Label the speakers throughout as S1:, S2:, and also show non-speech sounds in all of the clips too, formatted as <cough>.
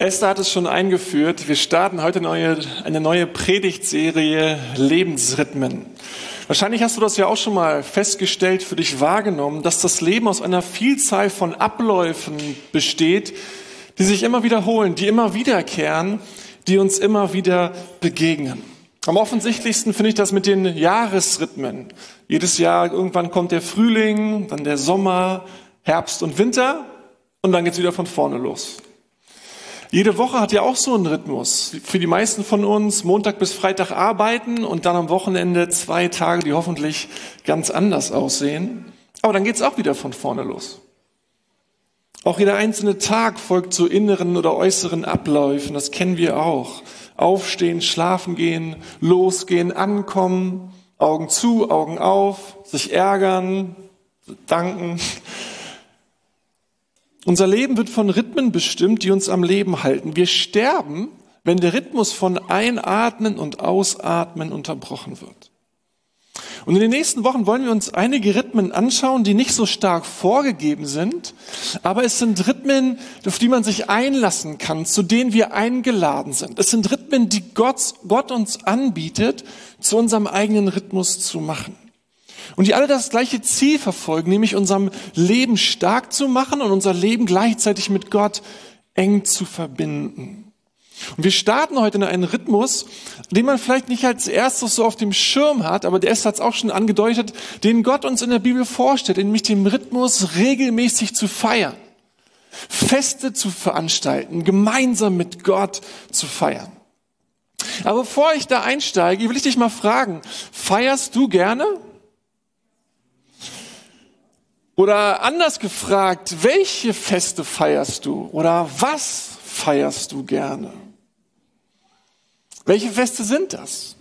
S1: Esther hat es schon eingeführt. Wir starten heute neue, eine neue Predigtserie Lebensrhythmen. Wahrscheinlich hast du das ja auch schon mal festgestellt, für dich wahrgenommen, dass das Leben aus einer Vielzahl von Abläufen besteht, die sich immer wiederholen, die immer wiederkehren, die uns immer wieder begegnen. Am offensichtlichsten finde ich das mit den Jahresrhythmen. Jedes Jahr irgendwann kommt der Frühling, dann der Sommer, Herbst und Winter und dann geht's wieder von vorne los. Jede Woche hat ja auch so einen Rhythmus. Für die meisten von uns Montag bis Freitag arbeiten und dann am Wochenende zwei Tage, die hoffentlich ganz anders aussehen. Aber dann geht's auch wieder von vorne los. Auch jeder einzelne Tag folgt zu inneren oder äußeren Abläufen. Das kennen wir auch. Aufstehen, schlafen gehen, losgehen, ankommen, Augen zu, Augen auf, sich ärgern, danken, unser Leben wird von Rhythmen bestimmt, die uns am Leben halten. Wir sterben, wenn der Rhythmus von Einatmen und Ausatmen unterbrochen wird. Und in den nächsten Wochen wollen wir uns einige Rhythmen anschauen, die nicht so stark vorgegeben sind, aber es sind Rhythmen, auf die man sich einlassen kann, zu denen wir eingeladen sind. Es sind Rhythmen, die Gott, Gott uns anbietet, zu unserem eigenen Rhythmus zu machen. Und die alle das gleiche Ziel verfolgen, nämlich unserem Leben stark zu machen und unser Leben gleichzeitig mit Gott eng zu verbinden. Und wir starten heute in einen Rhythmus, den man vielleicht nicht als erstes so auf dem Schirm hat, aber der ist hat es auch schon angedeutet, den Gott uns in der Bibel vorstellt, nämlich den Rhythmus regelmäßig zu feiern, Feste zu veranstalten, gemeinsam mit Gott zu feiern. Aber bevor ich da einsteige, will ich dich mal fragen, feierst du gerne? Oder anders gefragt, welche Feste feierst du? Oder was feierst du gerne? Welche Feste sind das?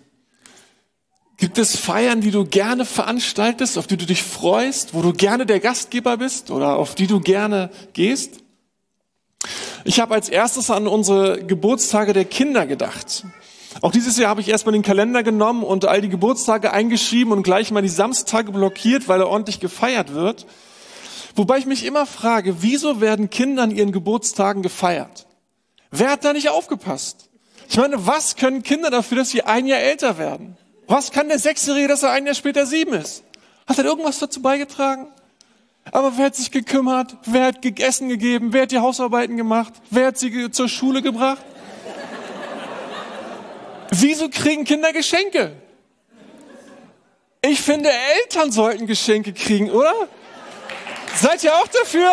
S1: Gibt es Feiern, die du gerne veranstaltest, auf die du dich freust, wo du gerne der Gastgeber bist oder auf die du gerne gehst? Ich habe als erstes an unsere Geburtstage der Kinder gedacht. Auch dieses Jahr habe ich erstmal den Kalender genommen und all die Geburtstage eingeschrieben und gleich mal die Samstage blockiert, weil er ordentlich gefeiert wird. Wobei ich mich immer frage, wieso werden Kinder an ihren Geburtstagen gefeiert? Wer hat da nicht aufgepasst? Ich meine, was können Kinder dafür, dass sie ein Jahr älter werden? Was kann der Sechsjährige, dass er ein Jahr später sieben ist? Hat er irgendwas dazu beigetragen? Aber wer hat sich gekümmert? Wer hat Essen gegeben? Wer hat die Hausarbeiten gemacht? Wer hat sie zur Schule gebracht? Wieso kriegen Kinder Geschenke? Ich finde, Eltern sollten Geschenke kriegen, oder? Seid ihr auch dafür?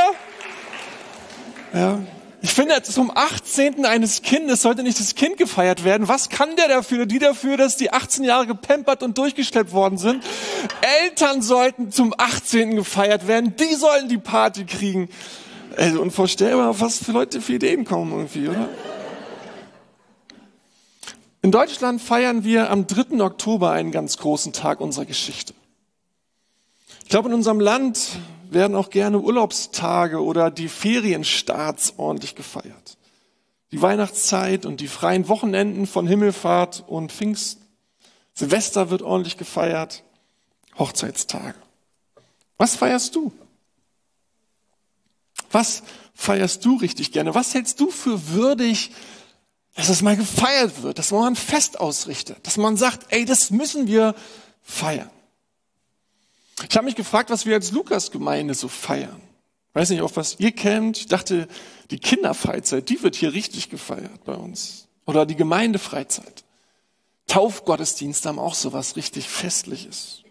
S1: Ja. Ich finde, zum 18. eines Kindes sollte nicht das Kind gefeiert werden. Was kann der dafür? Die dafür, dass die 18 Jahre gepempert und durchgeschleppt worden sind. Eltern sollten zum 18. gefeiert werden. Die sollen die Party kriegen. Also unvorstellbar, was für Leute für Ideen kommen irgendwie, oder? In Deutschland feiern wir am 3. Oktober einen ganz großen Tag unserer Geschichte. Ich glaube, in unserem Land werden auch gerne Urlaubstage oder die Ferienstarts ordentlich gefeiert. Die Weihnachtszeit und die freien Wochenenden von Himmelfahrt und Pfingst. Silvester wird ordentlich gefeiert. Hochzeitstage. Was feierst du? Was feierst du richtig gerne? Was hältst du für würdig, dass es mal gefeiert wird, dass man ein Fest ausrichtet, dass man sagt, ey, das müssen wir feiern? Ich habe mich gefragt, was wir als Lukas-Gemeinde so feiern. Weiß nicht, auf was ihr kennt. Ich dachte, die Kinderfreizeit, die wird hier richtig gefeiert bei uns. Oder die Gemeindefreizeit. Taufgottesdienste haben auch sowas richtig Festliches.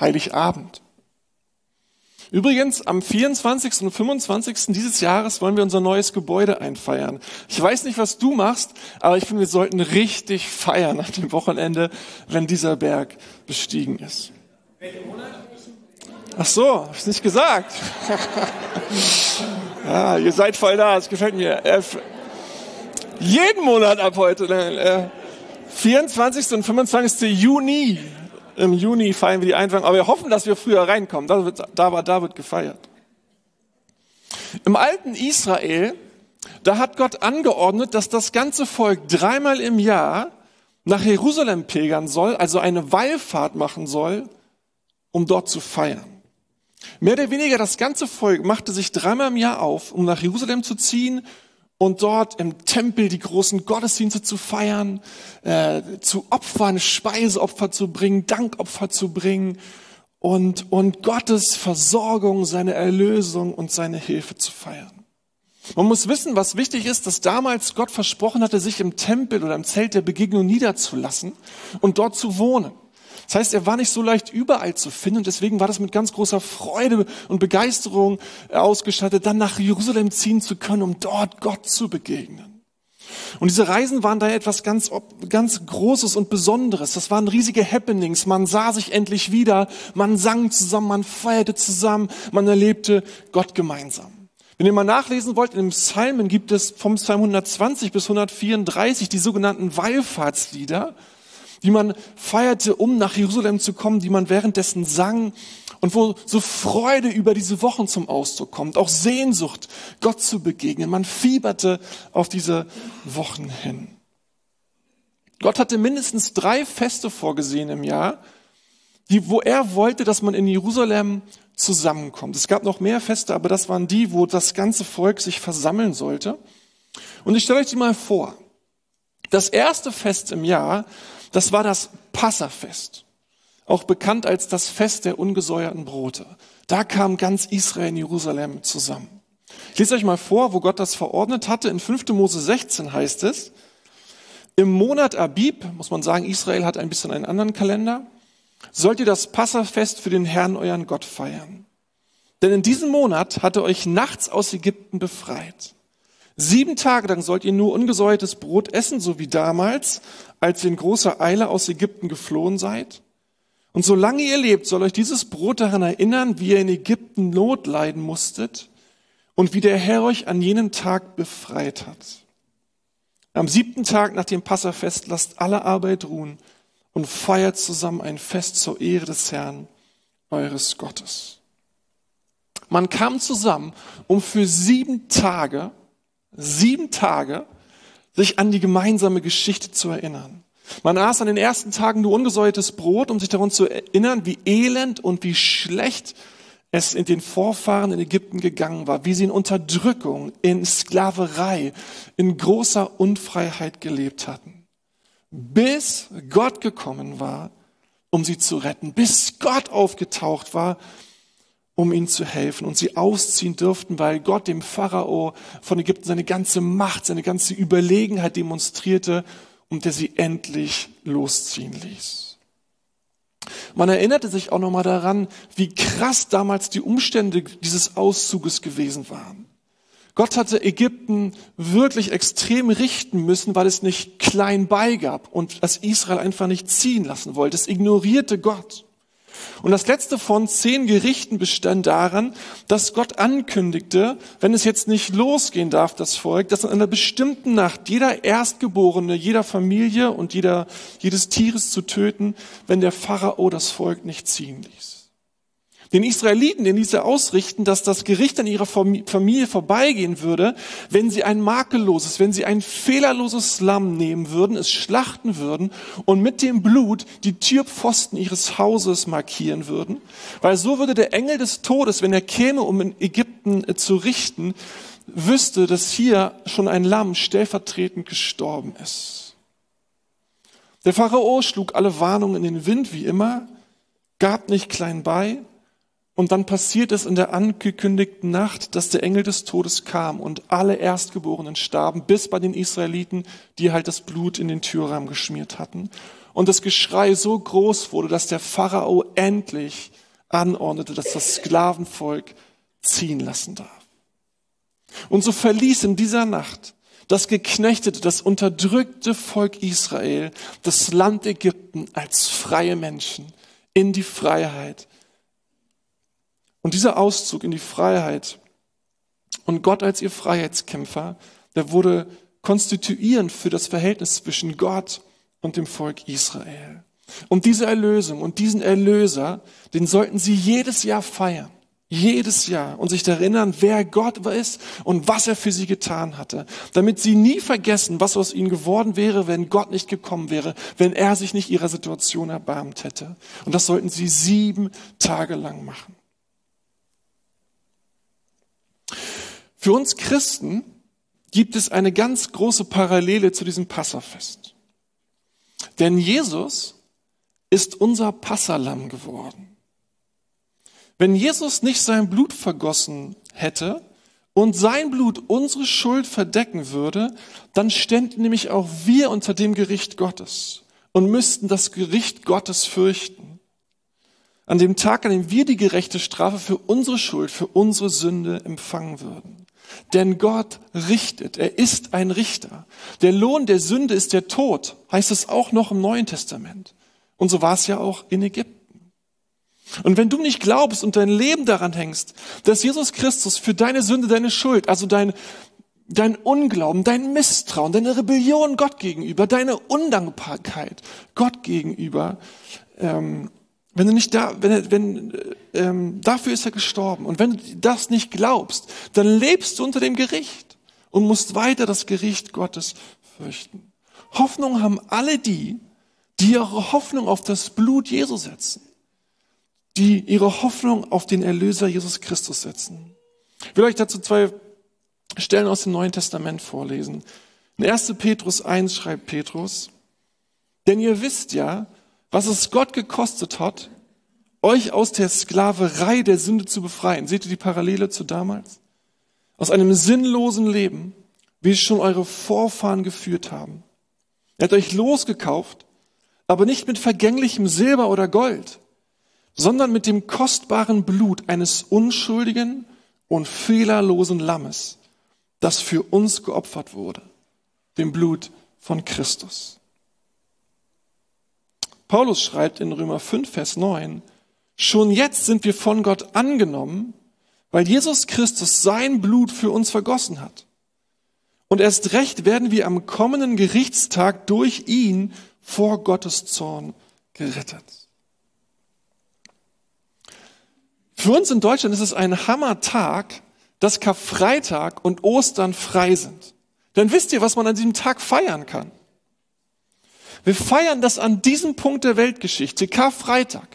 S1: Heiligabend. Übrigens, am 24. und 25. dieses Jahres wollen wir unser neues Gebäude einfeiern. Ich weiß nicht, was du machst, aber ich finde, wir sollten richtig feiern an dem Wochenende, wenn dieser Berg bestiegen ist. Welche Monat? Ach so, hab ich nicht gesagt. <laughs> ja, ihr seid voll da, es gefällt mir. Äh, jeden Monat ab heute. Äh, 24. und 25. Juni. Im Juni feiern wir die Einweihung, aber wir hoffen, dass wir früher reinkommen. Da wird, da, da wird gefeiert. Im alten Israel, da hat Gott angeordnet, dass das ganze Volk dreimal im Jahr nach Jerusalem pilgern soll, also eine Wallfahrt machen soll, um dort zu feiern. Mehr oder weniger das ganze Volk machte sich dreimal im Jahr auf, um nach Jerusalem zu ziehen und dort im Tempel die großen Gottesdienste zu feiern, äh, zu Opfern, Speiseopfer zu bringen, Dankopfer zu bringen und, und Gottes Versorgung, seine Erlösung und seine Hilfe zu feiern. Man muss wissen, was wichtig ist, dass damals Gott versprochen hatte, sich im Tempel oder im Zelt der Begegnung niederzulassen und dort zu wohnen. Das heißt, er war nicht so leicht überall zu finden und deswegen war das mit ganz großer Freude und Begeisterung ausgestattet, dann nach Jerusalem ziehen zu können, um dort Gott zu begegnen. Und diese Reisen waren da etwas ganz, ganz Großes und Besonderes. Das waren riesige Happenings. Man sah sich endlich wieder, man sang zusammen, man feierte zusammen, man erlebte Gott gemeinsam. Wenn ihr mal nachlesen wollt, in den Psalmen gibt es vom Psalm 120 bis 134 die sogenannten Wallfahrtslieder, die man feierte, um nach Jerusalem zu kommen, die man währenddessen sang und wo so Freude über diese Wochen zum Ausdruck kommt, auch Sehnsucht, Gott zu begegnen. Man fieberte auf diese Wochen hin. Gott hatte mindestens drei Feste vorgesehen im Jahr, die, wo er wollte, dass man in Jerusalem zusammenkommt. Es gab noch mehr Feste, aber das waren die, wo das ganze Volk sich versammeln sollte. Und ich stelle euch die mal vor. Das erste Fest im Jahr, das war das Passafest, auch bekannt als das Fest der ungesäuerten Brote. Da kam ganz Israel in Jerusalem zusammen. Ich lese euch mal vor, wo Gott das verordnet hatte. In 5. Mose 16 heißt es, im Monat Abib, muss man sagen, Israel hat ein bisschen einen anderen Kalender, sollt ihr das Passafest für den Herrn, euren Gott, feiern. Denn in diesem Monat hat er euch nachts aus Ägypten befreit. Sieben Tage lang sollt ihr nur ungesäuertes Brot essen, so wie damals, als ihr in großer Eile aus Ägypten geflohen seid. Und solange ihr lebt, soll euch dieses Brot daran erinnern, wie ihr in Ägypten Not leiden musstet und wie der Herr euch an jenem Tag befreit hat. Am siebten Tag nach dem Passafest lasst alle Arbeit ruhen und feiert zusammen ein Fest zur Ehre des Herrn, eures Gottes. Man kam zusammen, um für sieben Tage, sieben Tage, sich an die gemeinsame Geschichte zu erinnern. Man aß an den ersten Tagen nur ungesäuertes Brot, um sich daran zu erinnern, wie elend und wie schlecht es in den Vorfahren in Ägypten gegangen war, wie sie in Unterdrückung, in Sklaverei, in großer Unfreiheit gelebt hatten bis Gott gekommen war, um sie zu retten, bis Gott aufgetaucht war, um ihnen zu helfen und sie ausziehen dürften, weil Gott dem Pharao von Ägypten seine ganze Macht, seine ganze Überlegenheit demonstrierte und der sie endlich losziehen ließ. Man erinnerte sich auch nochmal daran, wie krass damals die Umstände dieses Auszuges gewesen waren. Gott hatte Ägypten wirklich extrem richten müssen, weil es nicht klein beigab und das Israel einfach nicht ziehen lassen wollte. Es ignorierte Gott. Und das letzte von zehn Gerichten bestand daran, dass Gott ankündigte, wenn es jetzt nicht losgehen darf, das Volk, dass in einer bestimmten Nacht jeder Erstgeborene, jeder Familie und jeder, jedes Tieres zu töten, wenn der Pharao das Volk nicht ziehen ließ den Israeliten, den ließ er ausrichten, dass das Gericht an ihrer Familie vorbeigehen würde, wenn sie ein makelloses, wenn sie ein fehlerloses Lamm nehmen würden, es schlachten würden und mit dem Blut die Türpfosten ihres Hauses markieren würden. Weil so würde der Engel des Todes, wenn er käme, um in Ägypten äh, zu richten, wüsste, dass hier schon ein Lamm stellvertretend gestorben ist. Der Pharao schlug alle Warnungen in den Wind, wie immer, gab nicht klein bei, und dann passiert es in der angekündigten Nacht, dass der Engel des Todes kam und alle Erstgeborenen starben, bis bei den Israeliten, die halt das Blut in den Türrahmen geschmiert hatten. Und das Geschrei so groß wurde, dass der Pharao endlich anordnete, dass das Sklavenvolk ziehen lassen darf. Und so verließ in dieser Nacht das geknechtete, das unterdrückte Volk Israel das Land Ägypten als freie Menschen in die Freiheit und dieser Auszug in die Freiheit und Gott als ihr Freiheitskämpfer, der wurde konstituierend für das Verhältnis zwischen Gott und dem Volk Israel. Und diese Erlösung und diesen Erlöser, den sollten sie jedes Jahr feiern. Jedes Jahr und sich erinnern, wer Gott ist und was er für sie getan hatte, damit sie nie vergessen, was aus ihnen geworden wäre, wenn Gott nicht gekommen wäre, wenn er sich nicht ihrer Situation erbarmt hätte. Und das sollten sie sieben Tage lang machen. Für uns Christen gibt es eine ganz große Parallele zu diesem Passafest. Denn Jesus ist unser Passalam geworden. Wenn Jesus nicht sein Blut vergossen hätte und sein Blut unsere Schuld verdecken würde, dann ständen nämlich auch wir unter dem Gericht Gottes und müssten das Gericht Gottes fürchten. An dem Tag, an dem wir die gerechte Strafe für unsere Schuld, für unsere Sünde empfangen würden. Denn Gott richtet, er ist ein Richter. Der Lohn der Sünde ist der Tod, heißt es auch noch im Neuen Testament. Und so war es ja auch in Ägypten. Und wenn du nicht glaubst und dein Leben daran hängst, dass Jesus Christus für deine Sünde, deine Schuld, also dein, dein Unglauben, dein Misstrauen, deine Rebellion Gott gegenüber, deine Undankbarkeit Gott gegenüber, ähm, wenn du nicht da, wenn, wenn ähm, dafür ist er gestorben und wenn du das nicht glaubst, dann lebst du unter dem Gericht und musst weiter das Gericht Gottes fürchten. Hoffnung haben alle die, die ihre Hoffnung auf das Blut Jesu setzen, die ihre Hoffnung auf den Erlöser Jesus Christus setzen. Ich will euch dazu zwei Stellen aus dem Neuen Testament vorlesen. In 1. Petrus 1 schreibt Petrus, denn ihr wisst ja, was es Gott gekostet hat, euch aus der Sklaverei der Sünde zu befreien. Seht ihr die Parallele zu damals? Aus einem sinnlosen Leben, wie es schon eure Vorfahren geführt haben. Er hat euch losgekauft, aber nicht mit vergänglichem Silber oder Gold, sondern mit dem kostbaren Blut eines unschuldigen und fehlerlosen Lammes, das für uns geopfert wurde, dem Blut von Christus. Paulus schreibt in Römer 5, Vers 9, schon jetzt sind wir von Gott angenommen, weil Jesus Christus sein Blut für uns vergossen hat. Und erst recht werden wir am kommenden Gerichtstag durch ihn vor Gottes Zorn gerettet. Für uns in Deutschland ist es ein Hammertag, dass Karfreitag und Ostern frei sind. Denn wisst ihr, was man an diesem Tag feiern kann? Wir feiern das an diesem Punkt der Weltgeschichte, Karfreitag.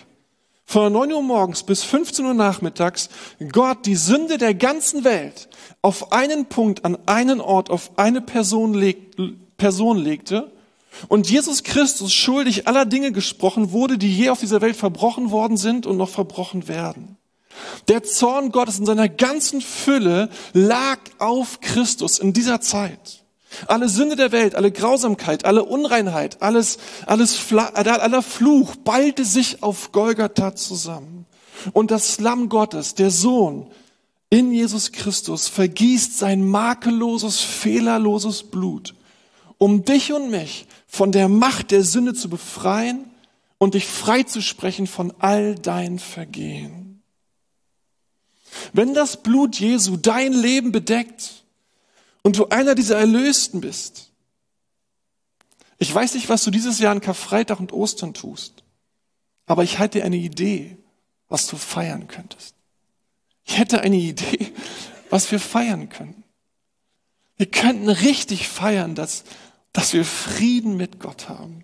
S1: Von 9 Uhr morgens bis 15 Uhr nachmittags Gott die Sünde der ganzen Welt auf einen Punkt, an einen Ort, auf eine Person, leg, Person legte und Jesus Christus schuldig aller Dinge gesprochen wurde, die je auf dieser Welt verbrochen worden sind und noch verbrochen werden. Der Zorn Gottes in seiner ganzen Fülle lag auf Christus in dieser Zeit. Alle Sünde der Welt, alle Grausamkeit, alle Unreinheit, alles, alles, aller Fluch ballte sich auf Golgatha zusammen. Und das Lamm Gottes, der Sohn in Jesus Christus, vergießt sein makelloses, fehlerloses Blut, um dich und mich von der Macht der Sünde zu befreien und dich freizusprechen von all deinen Vergehen. Wenn das Blut Jesu dein Leben bedeckt, und du einer dieser Erlösten bist. Ich weiß nicht, was du dieses Jahr an Karfreitag und Ostern tust, aber ich hätte eine Idee, was du feiern könntest. Ich hätte eine Idee, was wir feiern können. Wir könnten richtig feiern, dass, dass wir Frieden mit Gott haben.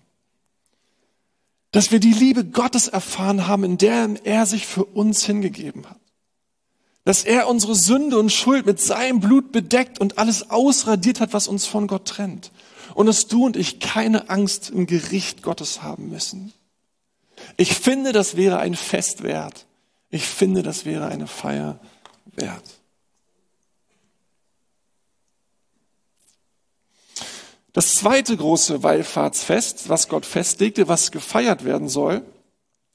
S1: Dass wir die Liebe Gottes erfahren haben, in der er sich für uns hingegeben hat dass er unsere Sünde und Schuld mit seinem Blut bedeckt und alles ausradiert hat, was uns von Gott trennt. Und dass du und ich keine Angst im Gericht Gottes haben müssen. Ich finde, das wäre ein Fest wert. Ich finde, das wäre eine Feier wert. Das zweite große Wallfahrtsfest, was Gott festlegte, was gefeiert werden soll,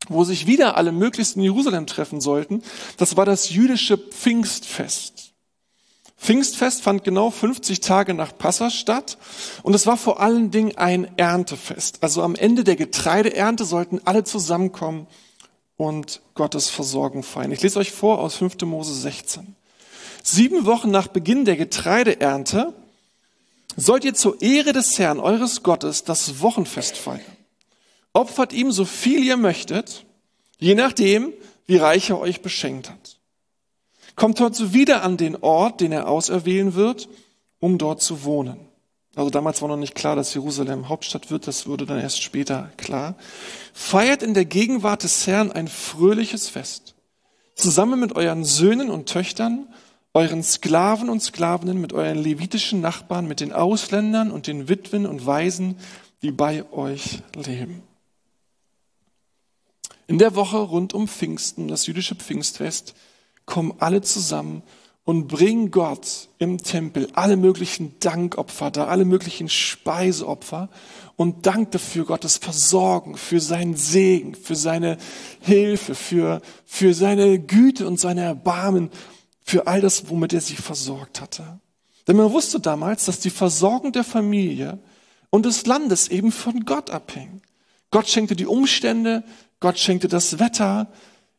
S1: wo sich wieder alle möglichst in Jerusalem treffen sollten, das war das jüdische Pfingstfest. Pfingstfest fand genau 50 Tage nach Passa statt und es war vor allen Dingen ein Erntefest. Also am Ende der Getreideernte sollten alle zusammenkommen und Gottes Versorgung feiern. Ich lese euch vor aus 5. Mose 16. Sieben Wochen nach Beginn der Getreideernte sollt ihr zur Ehre des Herrn, eures Gottes, das Wochenfest feiern. Opfert ihm so viel ihr möchtet, je nachdem, wie reich er euch beschenkt hat. Kommt heute wieder an den Ort, den er auserwählen wird, um dort zu wohnen. Also damals war noch nicht klar, dass Jerusalem Hauptstadt wird, das wurde dann erst später klar. Feiert in der Gegenwart des Herrn ein fröhliches Fest. Zusammen mit euren Söhnen und Töchtern, euren Sklaven und Sklavinnen, mit euren levitischen Nachbarn, mit den Ausländern und den Witwen und Waisen, die bei euch leben. In der Woche rund um Pfingsten, das jüdische Pfingstfest, kommen alle zusammen und bringen Gott im Tempel alle möglichen Dankopfer da, alle möglichen Speiseopfer und dankt dafür Gottes Versorgen, für seinen Segen, für seine Hilfe, für, für seine Güte und seine Erbarmen, für all das, womit er sie versorgt hatte. Denn man wusste damals, dass die Versorgung der Familie und des Landes eben von Gott abhing. Gott schenkte die Umstände, Gott schenkte das Wetter,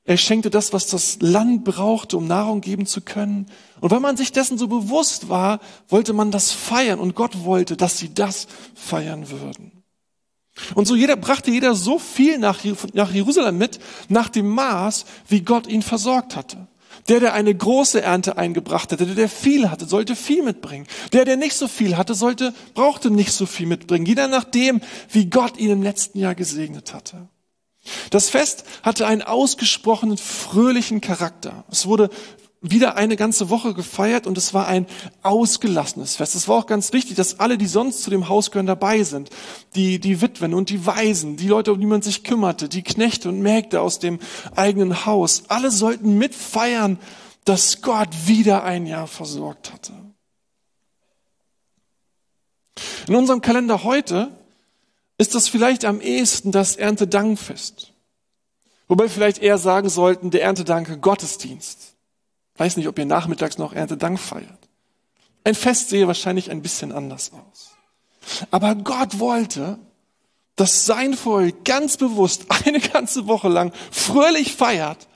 S1: er schenkte das, was das Land brauchte, um Nahrung geben zu können. Und wenn man sich dessen so bewusst war, wollte man das feiern und Gott wollte, dass sie das feiern würden. Und so jeder brachte jeder so viel nach, nach Jerusalem mit, nach dem Maß, wie Gott ihn versorgt hatte. Der, der eine große Ernte eingebracht hatte, der, der viel hatte, sollte viel mitbringen. Der, der nicht so viel hatte, sollte, brauchte nicht so viel mitbringen. Jeder nachdem, wie Gott ihn im letzten Jahr gesegnet hatte. Das Fest hatte einen ausgesprochenen fröhlichen Charakter. Es wurde wieder eine ganze Woche gefeiert und es war ein ausgelassenes Fest. Es war auch ganz wichtig, dass alle, die sonst zu dem Haus gehören, dabei sind. Die, die Witwen und die Waisen, die Leute, um die man sich kümmerte, die Knechte und Mägde aus dem eigenen Haus. Alle sollten mitfeiern, dass Gott wieder ein Jahr versorgt hatte. In unserem Kalender heute ist das vielleicht am ehesten das Erntedankfest. Wobei wir vielleicht eher sagen sollten, der Erntedanke Gottesdienst. Weiß nicht, ob ihr nachmittags noch Erntedank feiert. Ein Fest sehe wahrscheinlich ein bisschen anders aus. Aber Gott wollte, dass sein Volk ganz bewusst <laughs> eine ganze Woche lang fröhlich feiert,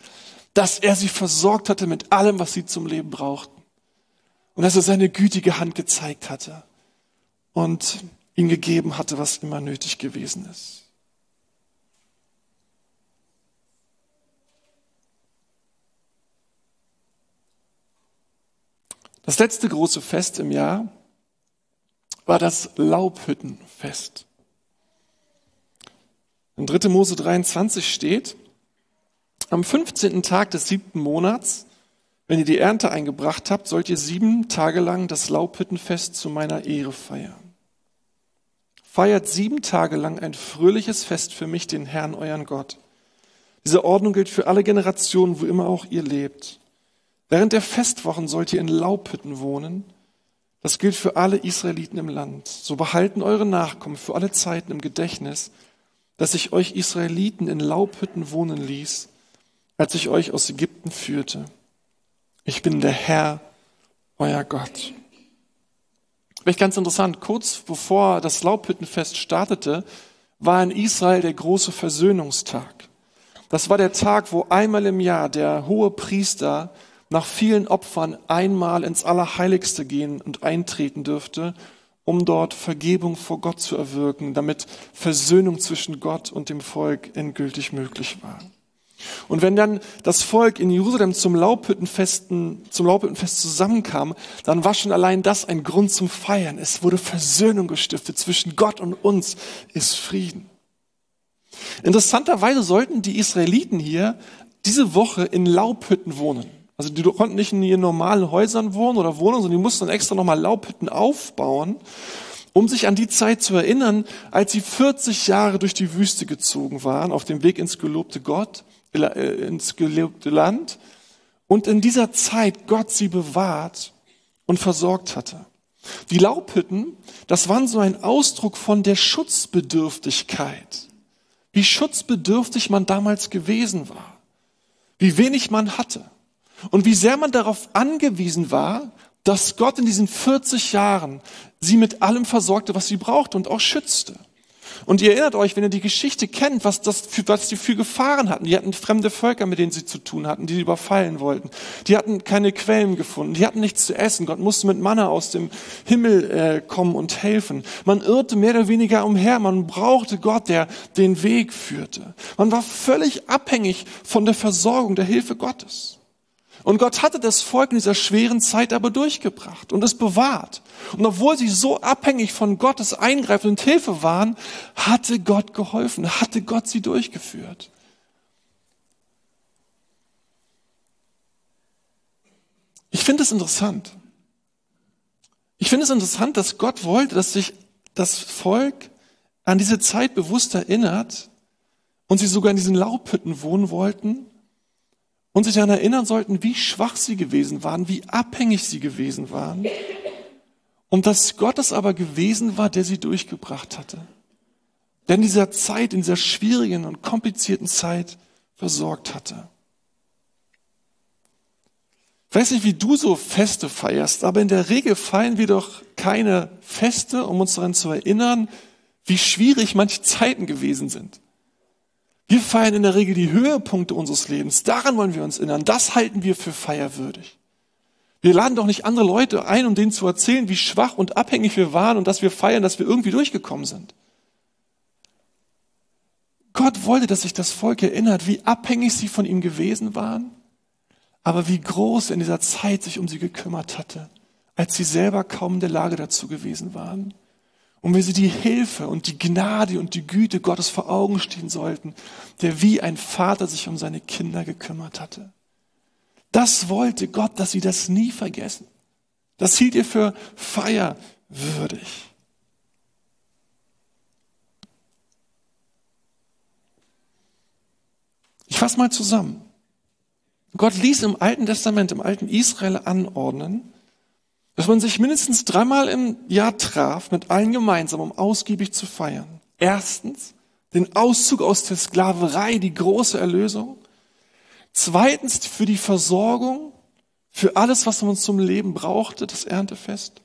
S1: dass er sie versorgt hatte mit allem, was sie zum Leben brauchten. Und dass er seine gütige Hand gezeigt hatte. Und ihm gegeben hatte, was immer nötig gewesen ist. Das letzte große Fest im Jahr war das Laubhüttenfest. In 3. Mose 23 steht, am 15. Tag des siebten Monats, wenn ihr die Ernte eingebracht habt, sollt ihr sieben Tage lang das Laubhüttenfest zu meiner Ehre feiern. Feiert sieben Tage lang ein fröhliches Fest für mich, den Herrn, euren Gott. Diese Ordnung gilt für alle Generationen, wo immer auch ihr lebt. Während der Festwochen sollt ihr in Laubhütten wohnen. Das gilt für alle Israeliten im Land. So behalten eure Nachkommen für alle Zeiten im Gedächtnis, dass ich euch Israeliten in Laubhütten wohnen ließ, als ich euch aus Ägypten führte. Ich bin der Herr, euer Gott. Vielleicht ganz interessant, kurz bevor das Laubhüttenfest startete, war in Israel der große Versöhnungstag. Das war der Tag, wo einmal im Jahr der hohe Priester nach vielen Opfern einmal ins Allerheiligste gehen und eintreten dürfte, um dort Vergebung vor Gott zu erwirken, damit Versöhnung zwischen Gott und dem Volk endgültig möglich war. Und wenn dann das Volk in Jerusalem zum Laubhüttenfesten, zum Laubhüttenfest zusammenkam, dann war schon allein das ein Grund zum Feiern. Es wurde Versöhnung gestiftet zwischen Gott und uns ist Frieden. Interessanterweise sollten die Israeliten hier diese Woche in Laubhütten wohnen. Also die konnten nicht in ihren normalen Häusern wohnen oder wohnen, sondern die mussten dann extra nochmal Laubhütten aufbauen, um sich an die Zeit zu erinnern, als sie 40 Jahre durch die Wüste gezogen waren, auf dem Weg ins gelobte Gott ins gelobte Land und in dieser Zeit Gott sie bewahrt und versorgt hatte. Die Laubhütten, das waren so ein Ausdruck von der Schutzbedürftigkeit. Wie schutzbedürftig man damals gewesen war. Wie wenig man hatte. Und wie sehr man darauf angewiesen war, dass Gott in diesen 40 Jahren sie mit allem versorgte, was sie brauchte und auch schützte. Und ihr erinnert euch, wenn ihr die Geschichte kennt, was, das für, was die für Gefahren hatten. Die hatten fremde Völker, mit denen sie zu tun hatten, die sie überfallen wollten. Die hatten keine Quellen gefunden. Die hatten nichts zu essen. Gott musste mit Manna aus dem Himmel äh, kommen und helfen. Man irrte mehr oder weniger umher. Man brauchte Gott, der den Weg führte. Man war völlig abhängig von der Versorgung, der Hilfe Gottes. Und Gott hatte das Volk in dieser schweren Zeit aber durchgebracht und es bewahrt. Und obwohl sie so abhängig von Gottes Eingreifen und Hilfe waren, hatte Gott geholfen, hatte Gott sie durchgeführt. Ich finde es interessant. Ich finde es interessant, dass Gott wollte, dass sich das Volk an diese Zeit bewusst erinnert und sie sogar in diesen Laubhütten wohnen wollten und sich daran erinnern sollten, wie schwach sie gewesen waren, wie abhängig sie gewesen waren und dass Gott es aber gewesen war, der sie durchgebracht hatte. Der in dieser Zeit, in dieser schwierigen und komplizierten Zeit versorgt hatte. Ich weiß nicht, wie du so Feste feierst, aber in der Regel feiern wir doch keine Feste, um uns daran zu erinnern, wie schwierig manche Zeiten gewesen sind. Wir feiern in der Regel die Höhepunkte unseres Lebens. Daran wollen wir uns erinnern. Das halten wir für feierwürdig. Wir laden doch nicht andere Leute ein, um denen zu erzählen, wie schwach und abhängig wir waren und dass wir feiern, dass wir irgendwie durchgekommen sind. Gott wollte, dass sich das Volk erinnert, wie abhängig sie von ihm gewesen waren aber wie groß er in dieser Zeit sich um sie gekümmert hatte, als sie selber kaum in der Lage dazu gewesen waren. Und wie sie die Hilfe und die Gnade und die Güte Gottes vor Augen stehen sollten, der wie ein Vater sich um seine Kinder gekümmert hatte. Das wollte Gott, dass sie das nie vergessen. Das hielt ihr für feierwürdig. Ich fasse mal zusammen. Gott ließ im Alten Testament, im alten Israel anordnen, dass man sich mindestens dreimal im Jahr traf, mit allen gemeinsam, um ausgiebig zu feiern. Erstens, den Auszug aus der Sklaverei, die große Erlösung. Zweitens, für die Versorgung, für alles, was man zum Leben brauchte, das Erntefest.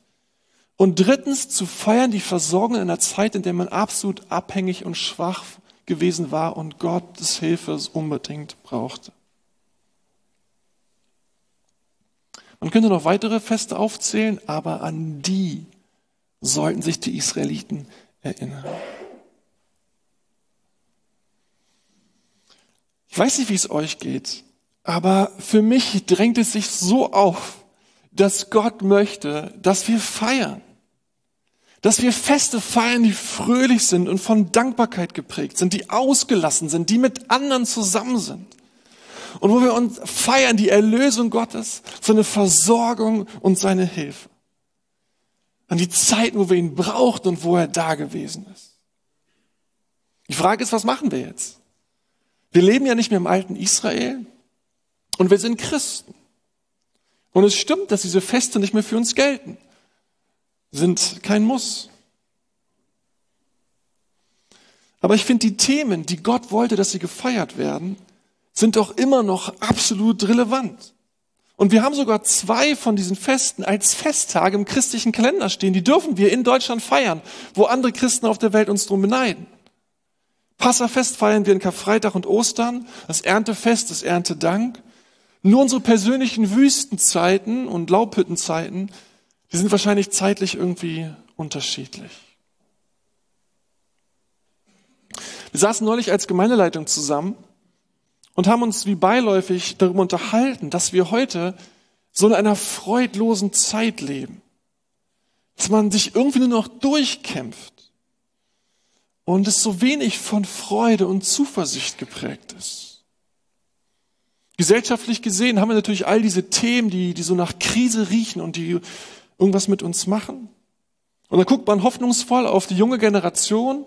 S1: Und drittens, zu feiern die Versorgung in einer Zeit, in der man absolut abhängig und schwach gewesen war und Gottes Hilfe unbedingt brauchte. Man könnte noch weitere Feste aufzählen, aber an die sollten sich die Israeliten erinnern. Ich weiß nicht, wie es euch geht, aber für mich drängt es sich so auf, dass Gott möchte, dass wir feiern. Dass wir Feste feiern, die fröhlich sind und von Dankbarkeit geprägt sind, die ausgelassen sind, die mit anderen zusammen sind und wo wir uns feiern die Erlösung Gottes, seine Versorgung und seine Hilfe. An die Zeiten, wo wir ihn brauchten und wo er da gewesen ist. Die Frage ist, was machen wir jetzt? Wir leben ja nicht mehr im alten Israel und wir sind Christen. Und es stimmt, dass diese Feste nicht mehr für uns gelten. Sind kein Muss. Aber ich finde die Themen, die Gott wollte, dass sie gefeiert werden, sind doch immer noch absolut relevant. Und wir haben sogar zwei von diesen Festen als Festtage im christlichen Kalender stehen. Die dürfen wir in Deutschland feiern, wo andere Christen auf der Welt uns drum beneiden. Passafest feiern wir in Karfreitag und Ostern, das Erntefest, das Erntedank. Nur unsere persönlichen Wüstenzeiten und Laubhüttenzeiten, die sind wahrscheinlich zeitlich irgendwie unterschiedlich. Wir saßen neulich als Gemeindeleitung zusammen und haben uns wie beiläufig darüber unterhalten, dass wir heute so in einer freudlosen Zeit leben. Dass man sich irgendwie nur noch durchkämpft und es so wenig von Freude und Zuversicht geprägt ist. Gesellschaftlich gesehen haben wir natürlich all diese Themen, die, die so nach Krise riechen und die irgendwas mit uns machen. Und dann guckt man hoffnungsvoll auf die junge Generation,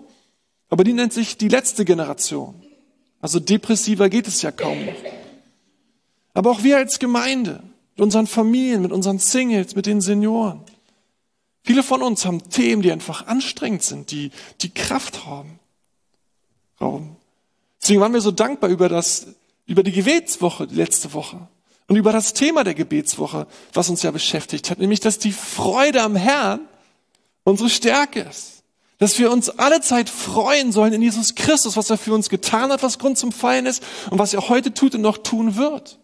S1: aber die nennt sich die letzte Generation. Also depressiver geht es ja kaum noch. Aber auch wir als Gemeinde, mit unseren Familien, mit unseren Singles, mit den Senioren. Viele von uns haben Themen, die einfach anstrengend sind, die, die Kraft haben. Rauben. Deswegen waren wir so dankbar über das, über die Gebetswoche, die letzte Woche. Und über das Thema der Gebetswoche, was uns ja beschäftigt hat, nämlich, dass die Freude am Herrn unsere Stärke ist dass wir uns alle Zeit freuen sollen in Jesus Christus, was er für uns getan hat, was Grund zum Feiern ist und was er heute tut und noch tun wird.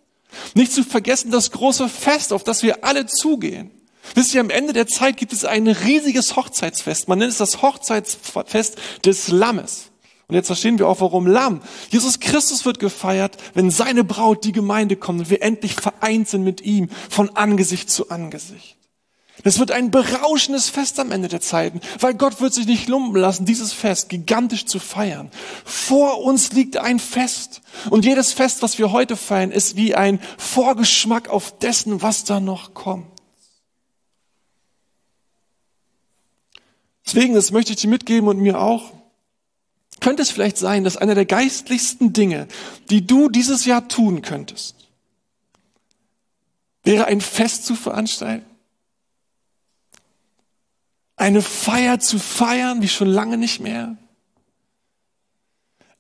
S1: Nicht zu vergessen das große Fest, auf das wir alle zugehen. Wisst ihr, am Ende der Zeit gibt es ein riesiges Hochzeitsfest. Man nennt es das Hochzeitsfest des Lammes. Und jetzt verstehen wir auch, warum Lamm. Jesus Christus wird gefeiert, wenn seine Braut, die Gemeinde kommt und wir endlich vereint sind mit ihm von Angesicht zu Angesicht. Das wird ein berauschendes Fest am Ende der Zeiten, weil Gott wird sich nicht lumpen lassen, dieses Fest gigantisch zu feiern. Vor uns liegt ein Fest. Und jedes Fest, was wir heute feiern, ist wie ein Vorgeschmack auf dessen, was da noch kommt. Deswegen, das möchte ich dir mitgeben und mir auch, könnte es vielleicht sein, dass einer der geistlichsten Dinge, die du dieses Jahr tun könntest, wäre ein Fest zu veranstalten? Eine Feier zu feiern, wie schon lange nicht mehr?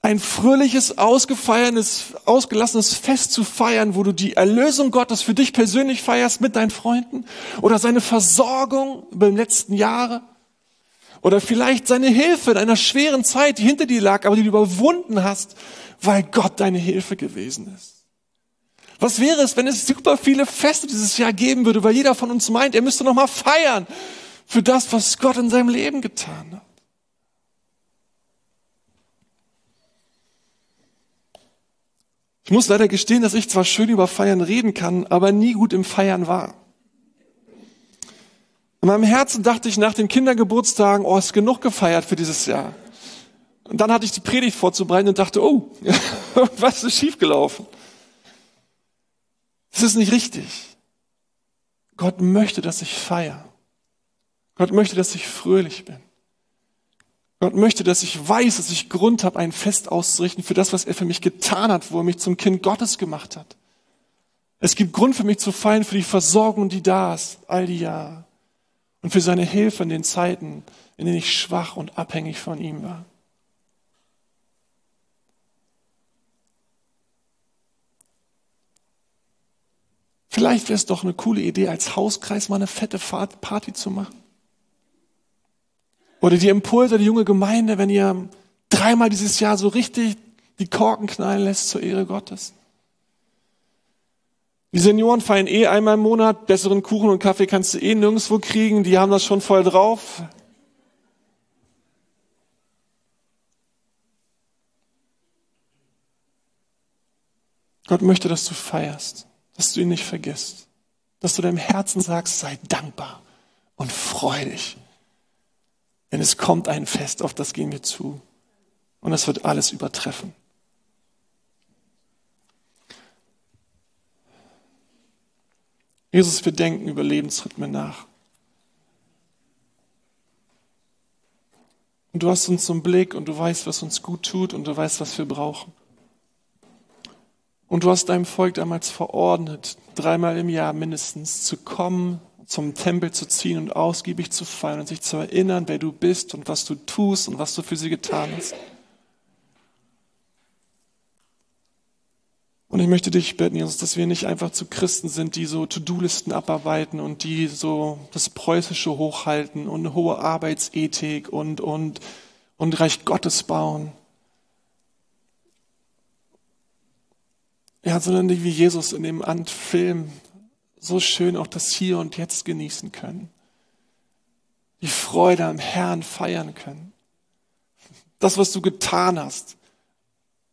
S1: Ein fröhliches, ausgefeiertes, ausgelassenes Fest zu feiern, wo du die Erlösung Gottes für dich persönlich feierst mit deinen Freunden? Oder seine Versorgung über die letzten Jahre? Oder vielleicht seine Hilfe in einer schweren Zeit, die hinter dir lag, aber die du überwunden hast, weil Gott deine Hilfe gewesen ist. Was wäre es, wenn es super viele Feste dieses Jahr geben würde, weil jeder von uns meint, er müsste noch mal feiern für das, was Gott in seinem Leben getan hat. Ich muss leider gestehen, dass ich zwar schön über Feiern reden kann, aber nie gut im Feiern war. In meinem Herzen dachte ich nach den Kindergeburtstagen, oh, ist genug gefeiert für dieses Jahr. Und dann hatte ich die Predigt vorzubereiten und dachte, oh, <laughs> was ist schiefgelaufen? Das ist nicht richtig. Gott möchte, dass ich feiere. Gott möchte, dass ich fröhlich bin. Gott möchte, dass ich weiß, dass ich Grund habe, ein Fest auszurichten für das, was er für mich getan hat, wo er mich zum Kind Gottes gemacht hat. Es gibt Grund für mich zu feiern für die Versorgung, die da ist, all die Jahre und für seine Hilfe in den Zeiten, in denen ich schwach und abhängig von ihm war. Vielleicht wäre es doch eine coole Idee, als Hauskreis mal eine fette Party zu machen. Oder die Impulse der junge Gemeinde, wenn ihr dreimal dieses Jahr so richtig die Korken knallen lässt zur Ehre Gottes. Die Senioren feiern eh einmal im Monat, besseren Kuchen und Kaffee kannst du eh nirgendwo kriegen, die haben das schon voll drauf. Gott möchte, dass du feierst, dass du ihn nicht vergisst, dass du deinem Herzen sagst, sei dankbar und freu dich. Denn es kommt ein Fest, auf das gehen wir zu. Und es wird alles übertreffen. Jesus, wir denken über Lebensrhythmen nach. Und du hast uns zum Blick und du weißt, was uns gut tut und du weißt, was wir brauchen. Und du hast deinem Volk damals verordnet, dreimal im Jahr mindestens zu kommen, zum Tempel zu ziehen und ausgiebig zu feiern und sich zu erinnern, wer du bist und was du tust und was du für sie getan hast. Und ich möchte dich bitten, Jesus, dass wir nicht einfach zu Christen sind, die so To-Do-Listen abarbeiten und die so das Preußische hochhalten und eine hohe Arbeitsethik und, und, und Reich Gottes bauen. Ja, sondern wie Jesus in dem Film so schön auch das Hier und Jetzt genießen können. Die Freude am Herrn feiern können. Das, was du getan hast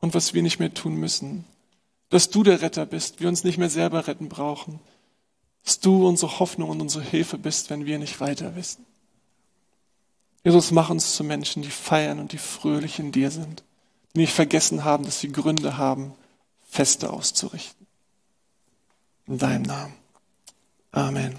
S1: und was wir nicht mehr tun müssen dass du der Retter bist, wir uns nicht mehr selber retten brauchen, dass du unsere Hoffnung und unsere Hilfe bist, wenn wir nicht weiter wissen. Jesus, mach uns zu Menschen, die feiern und die fröhlich in dir sind, die nicht vergessen haben, dass sie Gründe haben, Feste auszurichten. In deinem Namen. Amen.